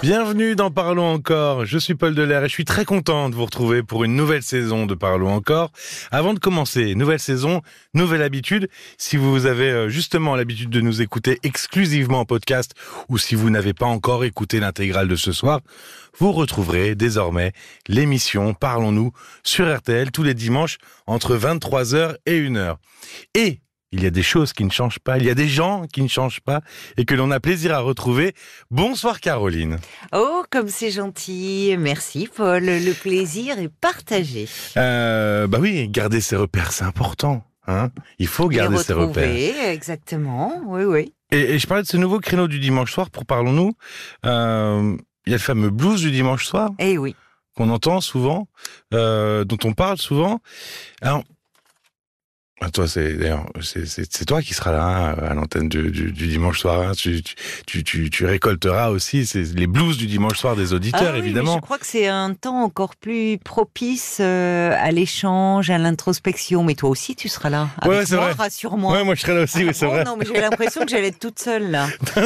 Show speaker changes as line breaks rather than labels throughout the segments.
Bienvenue dans Parlons encore. Je suis Paul Delair et je suis très content de vous retrouver pour une nouvelle saison de Parlons encore. Avant de commencer, nouvelle saison, nouvelle habitude. Si vous avez euh, justement l'habitude de nous écouter exclusivement en podcast ou si vous n'avez pas encore écouté l'intégrale de ce soir, vous retrouverez désormais l'émission Parlons-nous sur RTL tous les dimanches entre 23h et 1h. Et il y a des choses qui ne changent pas, il y a des gens qui ne changent pas et que l'on a plaisir à retrouver. Bonsoir Caroline.
Oh, comme c'est gentil. Merci Paul. Le plaisir est partagé.
Euh, bah oui, garder ses repères, c'est important. Hein il faut garder ses repères.
Exactement, oui, oui.
Et, je parlais de ce nouveau créneau du dimanche soir pour Parlons-nous. Euh, il y a le fameux blues du dimanche soir.
Eh oui.
Qu'on entend souvent, euh, dont on parle souvent. Alors, ah, toi, c'est d'ailleurs, c'est toi qui seras là hein, à l'antenne du, du, du, dimanche soir. Hein. Tu, tu, tu, tu, récolteras aussi les blues du dimanche soir des auditeurs,
ah
évidemment.
je crois que c'est un temps encore plus propice euh, à l'échange, à l'introspection. Mais toi aussi, tu seras là.
Avec ouais, c'est vrai.
Rassure-moi.
Ouais, moi, je serai là aussi. oui, c'est vrai.
Non, mais j'ai l'impression que j'allais être toute seule là.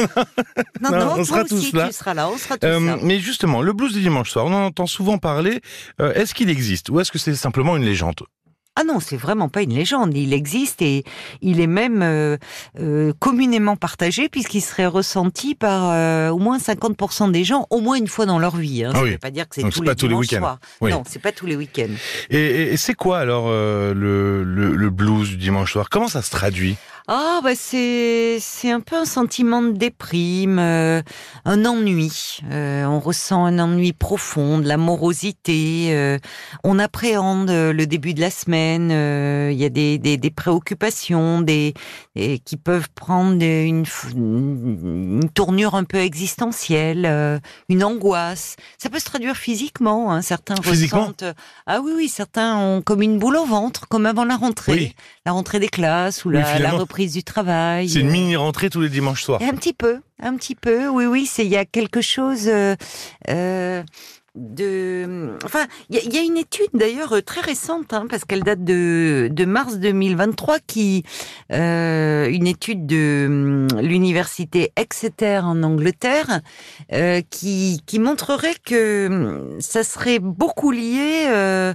non, non, on
toi
sera
aussi,
tous là.
Tu seras là. On sera tous
euh,
là.
Mais justement, le blues du dimanche soir, on en entend souvent parler. Euh, est-ce qu'il existe ou est-ce que c'est simplement une légende?
Ah non, c'est vraiment pas une légende. Il existe et il est même euh, euh, communément partagé puisqu'il serait ressenti par euh, au moins 50% des gens au moins une fois dans leur vie. Hein.
Ah
Ça
oui.
veut pas dire que c'est tous,
c'est
les
pas tous les week-ends. Oui.
Non, c'est pas tous les week-ends.
Et, et- et c'est quoi alors euh, le, le, le blues du dimanche soir? Comment ça se traduit?
Ah bah c'est c'est un peu un sentiment de déprime, euh, un ennui. Euh, on ressent un ennui profond, de la morosité. euh, on appréhende euh, le début de la semaine. euh, Il y a des, des, des préoccupations, des, des- qui peuvent prendre une, une tournure un peu existentielle, euh, une angoisse. Ça peut se traduire physiquement. Hein, certains
Physiquement
ressentent. Ah oui oui, certains ont comme une boule au ventre, comme avant la rentrée,
Oui.
la rentrée des classes ou
Oui,
la, la. Reprise du travail.
C'est une mini rentrée tous les dimanches soirs.
Un petit peu, un petit peu, oui, oui, c'est il y a quelque chose euh, euh, de, enfin, il y, a- il y a une étude d'ailleurs euh, très récente, hein, parce qu'elle date de, de mars 2023, qui, euh, une étude de hum, l'université Exeter en Angleterre, euh, qui, qui montrerait que hum, ça serait beaucoup lié euh,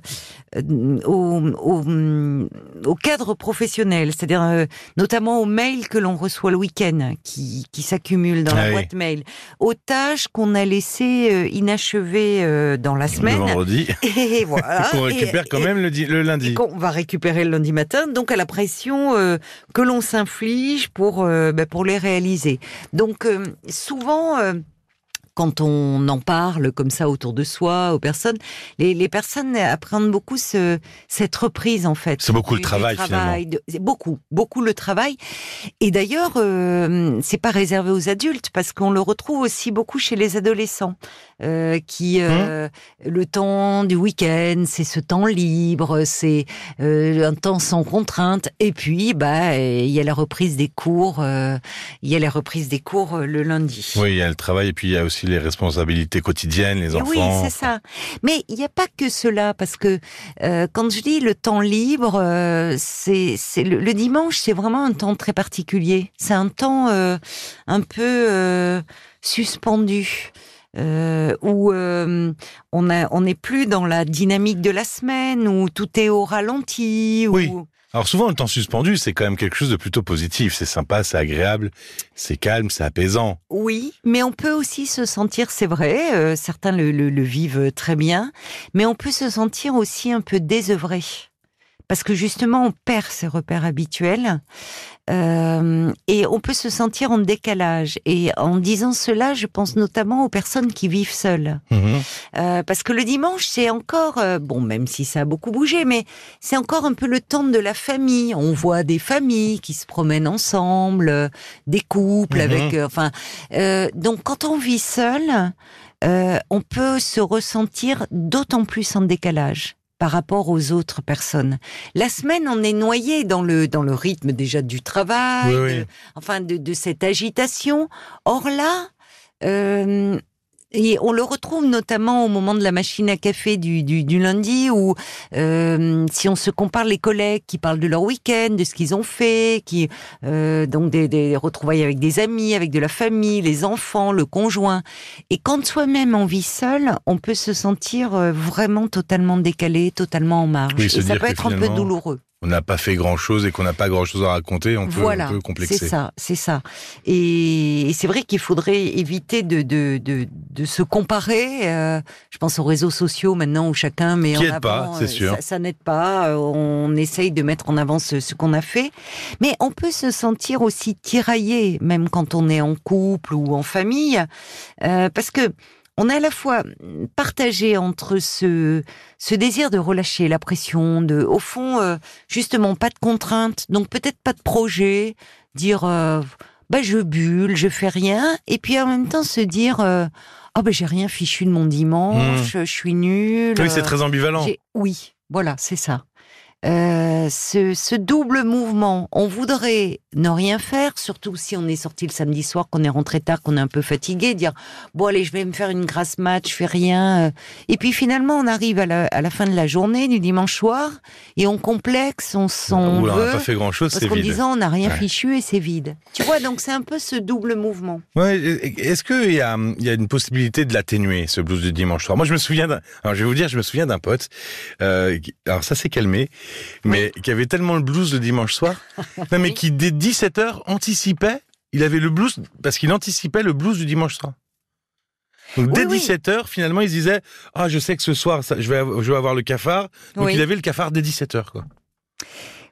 au, au, hum, au cadre professionnel, c'est-à-dire notamment aux mails que l'on reçoit le week-end, qui, qui s'accumulent dans
Ah
la
oui.
boîte mail, aux tâches qu'on a laissées inachevées euh, dans la
Le
semaine.
vendredi.
Et voilà.
Qu'on récupère
Et-
quand
et-
même le, le lundi.
qu'on va récupérer le lundi matin, donc à la pression euh, que l'on s'inflige pour euh, ben, pour les réaliser. Donc souvent. Quand on en parle comme ça autour de soi, aux personnes, les, les personnes appréhendent beaucoup ce, cette reprise en fait.
C'est beaucoup le travail,
de- c'est beaucoup, beaucoup le travail. Et d'ailleurs, euh, c'est pas réservé aux adultes parce qu'on le retrouve aussi beaucoup chez les adolescents euh, qui euh, le temps du week-end, c'est ce temps libre, c'est euh, un temps sans contrainte. Et puis, bah, il y a la reprise des cours, il y a la reprise des cours le lundi.
Oui, il y a le travail et puis il y a aussi les responsabilités quotidiennes, les
Et
enfants.
Oui, c'est ça. Mais il n'y a pas que cela, parce que euh, quand je dis le temps libre, euh, c'est le, le dimanche, c'est vraiment un temps très particulier. C'est un temps euh, un peu suspendu. Euh, où euh, on n'est plus dans la dynamique de la semaine, où tout est au ralenti. Où...
Oui. Alors souvent, le temps suspendu, c'est quand même quelque chose de plutôt positif. C'est sympa, c'est agréable, c'est calme, c'est apaisant.
Oui, mais on peut aussi se sentir, c'est vrai, euh, certains le, le, le vivent très bien, mais on peut se sentir aussi un peu désœuvré. Parce que justement, on perd ses repères habituels euh, et on peut se sentir en décalage. Et en disant cela, je pense notamment aux personnes qui vivent seules.
Mhm.
Euh, parce que le dimanche, c'est encore, euh, bon, même si ça a beaucoup bougé, mais c'est encore un peu le temps de la famille. On voit des familles qui se promènent ensemble, euh, des couples
Mhm.
avec, enfin, euh, donc quand on vit seul, euh, on peut se ressentir d'autant plus en décalage par rapport aux autres personnes. La semaine, on est noyé dans le dans le rythme déjà du travail,
Oui, oui.
de- enfin de, de cette agitation. Or là, euh, et on le retrouve notamment au moment de la machine à café du, du, du lundi, où euh, si on se compare les collègues qui parlent de leur week-end, de ce qu'ils ont fait, qui euh, donc des, des retrouvailles avec des amis, avec de la famille, les enfants, le conjoint, et quand soi-même on vit seul, on peut se sentir euh, vraiment totalement décalé, totalement en marge,
Oui,
et ça peut être un peu douloureux.
On n'a pas fait grand-chose et qu'on n'a pas grand-chose à raconter, on peut,
Voilà,
on peut complexer.
C'est ça, c'est ça. Et, et c'est vrai qu'il faudrait éviter de, de, de, de se comparer. euh, je pense aux réseaux sociaux maintenant où chacun met
Qui
en avant.
pas, c'est
euh,
sûr.
Ça, ça n'aide pas. euh, On essaye de mettre en avant ce, ce qu'on a fait. Mais on peut se sentir aussi tiraillé, même quand on est en couple ou en famille, euh, parce que on est à la fois partagé entre ce, ce désir de relâcher la pression, de, au fond, euh, justement, pas de contraintes, donc peut-être pas de projet, dire, euh, bah, je bulle, je fais rien, et puis en même temps se dire, euh, oh, bah, j'ai rien fichu de mon dimanche, je suis nul.
Oui, c'est
euh,
très ambivalent.
j'ai- Oui, voilà, c'est ça. Euh, ce, ce double mouvement, on voudrait ne rien faire, surtout si on est sorti le samedi soir, qu'on est rentré tard, qu'on est un peu fatigué, dire bon allez, je vais me faire une grasse mat, je fais rien. euh. Et puis finalement, on arrive à la, à la fin de la journée du dimanche soir et on complexe, on s'en
Où on n'a
veut.
pas fait grand-chose,
Parce
c'est vide.
disant on n'a rien
Ouais.
fichu et c'est vide. Tu vois, donc c'est un peu ce double mouvement.
Ouais, est-ce qu'il y a, y a une possibilité de l'atténuer, ce blues du dimanche soir? Moi, je me souviens d'un, alors je vais vous dire, je me souviens d'un pote, euh, alors ça s'est calmé, mais qui avait tellement le blues le dimanche soir, non, mais qui dès 17h anticipait, il avait le blues, parce qu'il anticipait le blues du dimanche soir. Donc dès
Oui, oui.
17h, finalement, il se disait, ah, je sais que ce soir, ça- je vais, je vais avoir le cafard. Donc
Oui.
il avait le cafard dès 17h, quoi.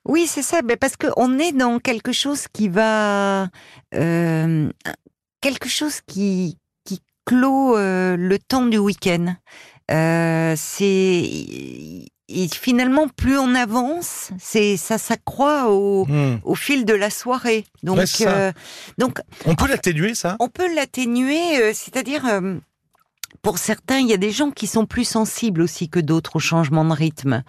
Oui, c'est ça, ben parce qu'on est dans quelque chose qui va... euh, quelque chose qui, qui clôt euh, le temps du week-end. Euh, c'est... Et finalement, plus on avance, c'est ça s'accroît au,
Hmm.
au fil de la soirée. Donc,
Ouais,
euh, donc
On peut l'atténuer, ça?
on peut l'atténuer, euh, c'est-à-dire euh, pour certains, il y a des gens qui sont plus sensibles aussi que d'autres au changement de rythme.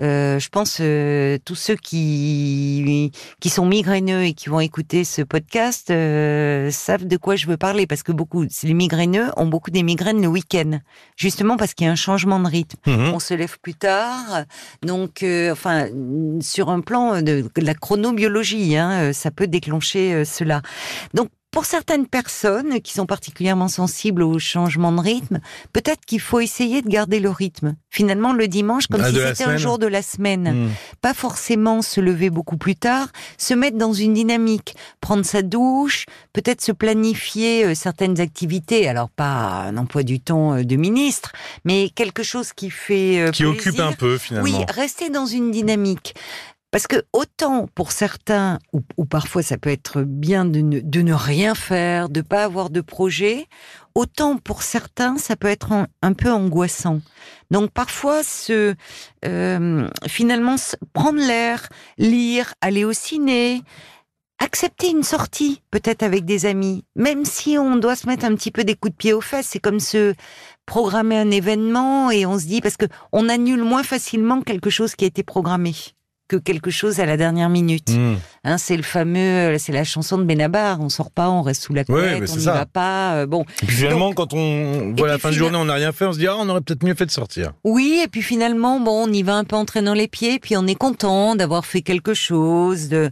Euh, je pense euh, tous ceux qui qui sont migraineux et qui vont écouter ce podcast euh, savent de quoi je veux parler parce que beaucoup les migraineux ont beaucoup des migraines le week-end, justement parce qu'il y a un changement de rythme
Mhm.
on se lève plus tard. Donc, euh, enfin, sur un plan de, de la chronobiologie, hein, ça peut déclencher cela. Donc, pour certaines personnes qui sont particulièrement sensibles au changement de rythme, peut-être qu'il faut essayer de garder le rythme. Finalement, le dimanche, comme
Ah,
si c'était un jour de la semaine
Hmm.
pas forcément se lever beaucoup plus tard, se mettre dans une dynamique, prendre sa douche, peut-être se planifier euh, certaines activités, alors pas un emploi du temps euh, de ministre, mais quelque chose qui fait euh,
Qui occupe un peu, finalement.
Oui, rester dans une dynamique. Parce que autant pour certains, ou, parfois ça peut être bien de ne, rien faire, de pas avoir de projet, autant pour certains ça peut être un, un peu angoissant. Donc parfois se euh, finalement prendre l'air, lire, aller au ciné, accepter une sortie peut-être avec des amis, même si on doit se mettre un petit peu des coups de pied aux fesses, c'est comme se programmer un événement et on se dit parce que on annule moins facilement quelque chose qui a été programmé que quelque chose à la dernière minute.
Hmm.
Hein, c'est le fameux, c'est la chanson de Benabar. On sort pas, on reste sous la couette, on n'y va pas. euh, bon,
Et puis finalement, quand on voit la fin de journée, on n'a rien fait, on se dit, ah, on aurait peut-être mieux fait de sortir.
Oui, et puis finalement, bon, on y va un peu en traînant les pieds, puis on est content d'avoir fait quelque chose. De...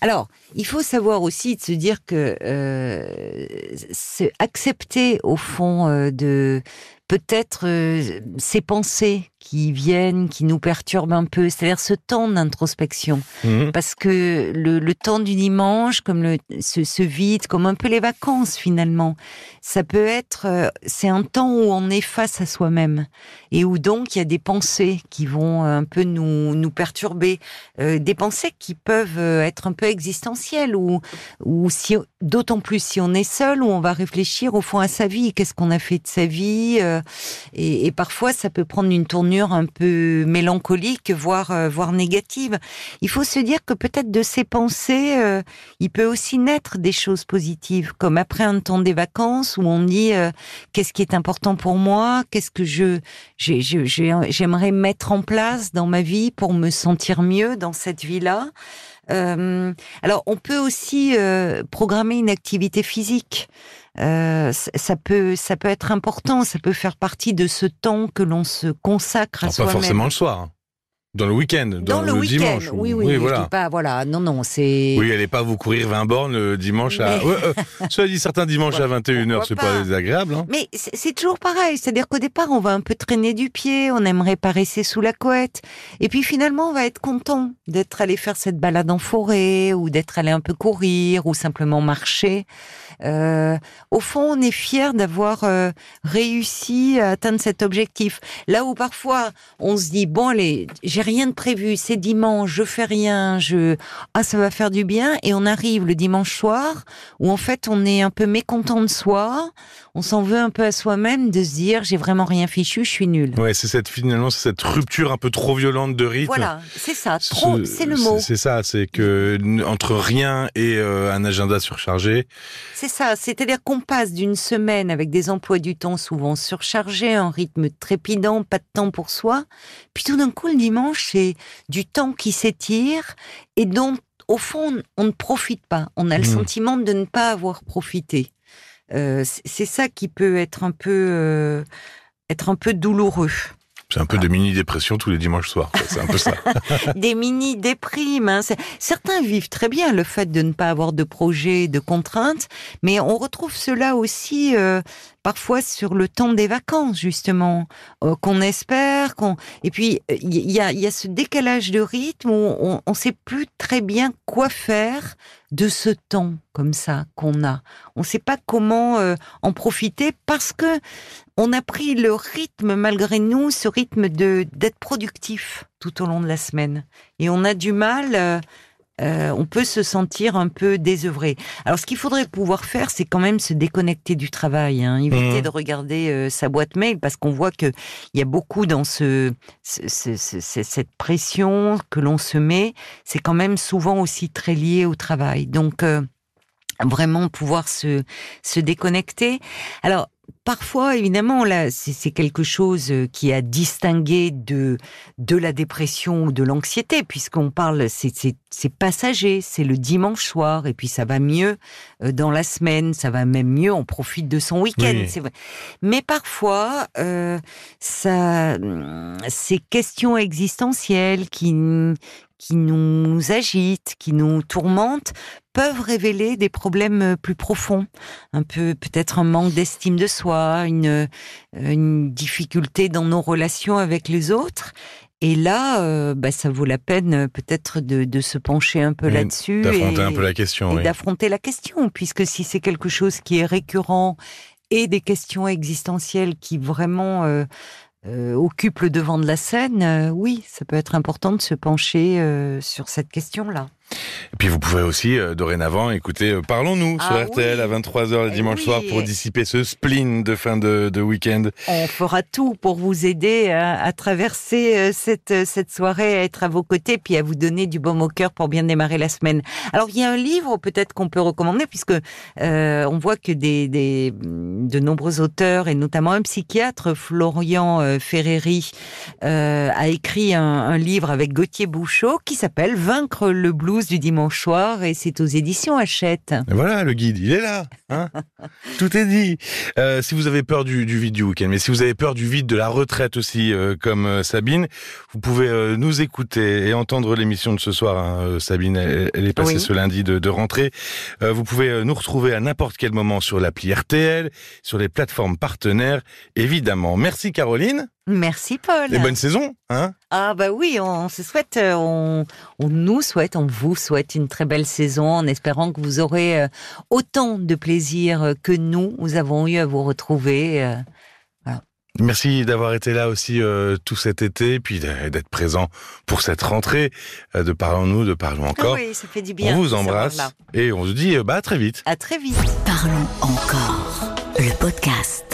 Alors, il faut savoir aussi de se dire que euh, c'est accepter au fond euh, de peut-être euh, ces pensées qui viennent, qui nous perturbent un peu, c'est-à-dire ce temps d'introspection.
Mhm.
Parce que le, le temps du dimanche, comme le, ce, ce vide, comme un peu les vacances finalement, ça peut être, euh, c'est un temps où on est face à soi-même et où donc il y a des pensées qui vont un peu nous nous perturber, euh, des pensées qui peuvent euh, être un peu existentielles ou ou si d'autant plus si on est seul où on va réfléchir au fond à sa vie, qu'est-ce qu'on a fait de sa vie euh, et, et parfois ça peut prendre une tournure un peu mélancolique, voire euh, voire négative. Il faut se dire que peut-être de ces pensées, euh, il peut aussi naître des choses positives, comme après un temps des vacances où on dit euh, qu'est-ce qui est important pour moi, qu'est-ce que je j'ai- j'ai- j'ai- j'aimerais mettre en place dans ma vie pour me sentir mieux dans cette vie-là. Euh, alors, on peut aussi euh, programmer une activité physique. Euh, ça peut, ça peut être important. Ça peut faire partie de ce temps que l'on se consacre à
Alors, pas
soi-même.
forcément le soir. Dans le week-end, dans,
Dans le, week-end,
dimanche.
oui, oui, je
voilà.
dis pas, voilà, non, non, c'est.
Oui, allez pas vous courir 20 bornes le dimanche à.
Mais-
Ouais, euh, cela dit, certains dimanches à 21h,
Pourquoi
c'est pas
pas
désagréable. Hein.
Mais c'est c'est toujours pareil, c'est-à-dire qu'au départ, on va un peu traîner du pied, on aimerait pas rester sous la couette, et puis finalement, on va être content d'être allé faire cette balade en forêt, ou d'être allé un peu courir, ou simplement marcher. Euh, au fond, on est fier d'avoir euh, réussi à atteindre cet objectif. Là où parfois, on se dit bon, allez, j'ai rien de prévu, c'est dimanche, je fais rien, je ah ça va faire du bien, et on arrive le dimanche soir où en fait on est un peu mécontent de soi, on s'en veut un peu à soi-même de se dire j'ai vraiment rien fichu, je suis nul.
Ouais, c'est cette finalement c'est cette rupture un peu trop violente de rythme.
Voilà, c'est ça, trop, c'est le mot.
C'est ça, c'est que entre rien et euh, un agenda surchargé,
C'est ça, c'est-à-dire qu'on passe d'une semaine avec des emplois du temps souvent surchargés, un rythme trépidant, pas de temps pour soi, puis tout d'un coup le dimanche c'est du temps qui s'étire et dont au fond on ne profite pas. On a le
Mhm.
sentiment de ne pas avoir profité. Euh, c'est ça qui peut être un peu euh, être un peu douloureux.
c'est un peu de mini dépression tous les dimanches soirs. C'est un peu ça.
des mini déprimes. hein. Certains vivent très bien le fait de ne pas avoir de projet, de contraintes, mais on retrouve cela aussi euh, parfois sur le temps des vacances justement, euh, qu'on espère, qu'on et puis il y, a, il y a ce décalage de rythme où on ne sait plus très bien quoi faire de ce temps comme ça qu'on a. On ne sait pas comment euh, en profiter parce que on a pris le rythme malgré nous, ce rythme de d'être productif tout au long de la semaine, et on a du mal. euh, euh, on peut se sentir un peu désœuvré. Alors, ce qu'il faudrait pouvoir faire, c'est quand même se déconnecter du travail, hein, éviter
Mhm.
de regarder euh, sa boîte mail, parce qu'on voit que il y a beaucoup dans ce- ce- ce- cette pression que l'on se met. C'est quand même souvent aussi très lié au travail. Donc, euh, vraiment pouvoir se se déconnecter. Alors parfois, évidemment, là, c'est quelque chose euh, qui a distingué de de la dépression ou de l'anxiété, puisqu'on parle, c'est passager, c'est le dimanche soir, et puis ça va mieux euh, dans la semaine, ça va même mieux, on profite de son week-end,
Oui.
Mais parfois, euh, ça, hum, ces questions existentielles qui qui nous agitent, qui nous tourmentent, peuvent révéler des problèmes euh, plus profonds, un peu peut-être un manque d'estime de soi, une, euh, une difficulté dans nos relations avec les autres. Et là, euh, bah, ça vaut la peine peut-être de, de se pencher un peu là-dessus
D'affronter un peu la question.
et
oui.
d'affronter la question, puisque si c'est quelque chose qui est récurrent et des questions existentielles qui vraiment euh, euh, occupent le devant de la scène, euh, oui, ça peut être important de se pencher euh, sur cette question-là.
Et puis vous pouvez aussi euh, dorénavant écouter euh, Parlons-nous sur
Ah
RTL
oui.
à 23h le
Eh
dimanche
oui.
soir pour dissiper ce spleen de fin de, de week-end.
On fera tout pour vous aider à, à traverser euh, cette, euh, cette soirée, à être à vos côtés, puis à vous donner du baume au cœur pour bien démarrer la semaine. Alors, il y a un livre peut-être qu'on peut recommander, puisque euh, on voit que des, des, de nombreux auteurs, et notamment un psychiatre, Florian euh, Ferreri, euh, a écrit un, un livre avec Gauthier Bouchot qui s'appelle Vaincre le blues du dimanche soir, et c'est aux éditions Hachette.
Et voilà, le guide, il est là. Hein Tout est dit. Euh, si vous avez peur du, du vide du week-end, mais si vous avez peur du vide de la retraite aussi, euh, comme euh, Sabine, vous pouvez euh, nous écouter et entendre l'émission de ce soir. hein. Sabine, elle, elle est passée
Oui.
ce lundi de, de rentrée. Vous pouvez nous retrouver à n'importe quel moment sur l'appli RTL, sur les plateformes partenaires, évidemment. Merci Caroline
Merci Paul.
et bonne saison. Hein?
Ah bah oui, on se souhaite, euh, on, on nous souhaite, on vous souhaite une très belle saison en espérant que vous aurez euh, autant de plaisir euh, que nous, nous avons eu à vous retrouver.
Merci d'avoir été là aussi euh, tout cet été, puis d'être présent pour cette rentrée de Parlons-nous, de Parlons encore.
Ah oui, ça fait du bien.
on vous embrasse et on se dit bah à très vite.
À très vite.
Parlons encore. Le podcast.